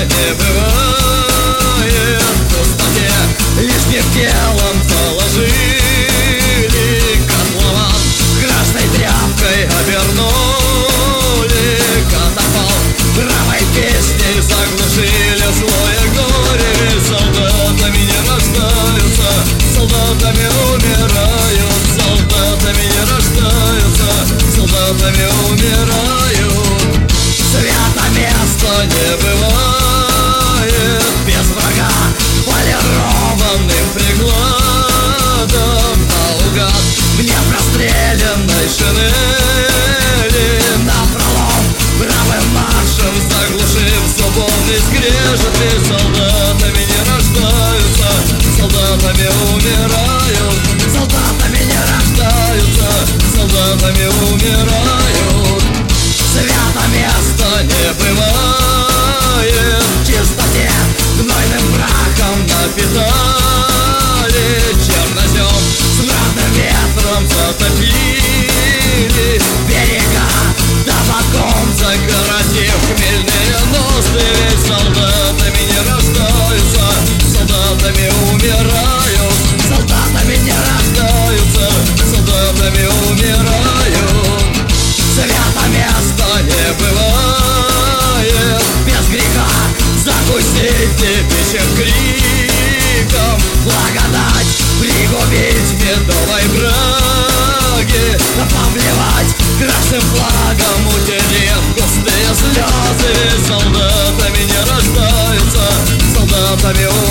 I never шинели Напролом правым маршем заглушив зубовный скрежет Ведь солдатами не рождаются, солдатами умирают. Солдатами не рождаются, солдатами умирают. Свято место не бывает. В чистоте гнойным прахом напитали медовой браги Повливать красным флагом Утерев густые слезы. Солдатами не рождаются Солдатами умирают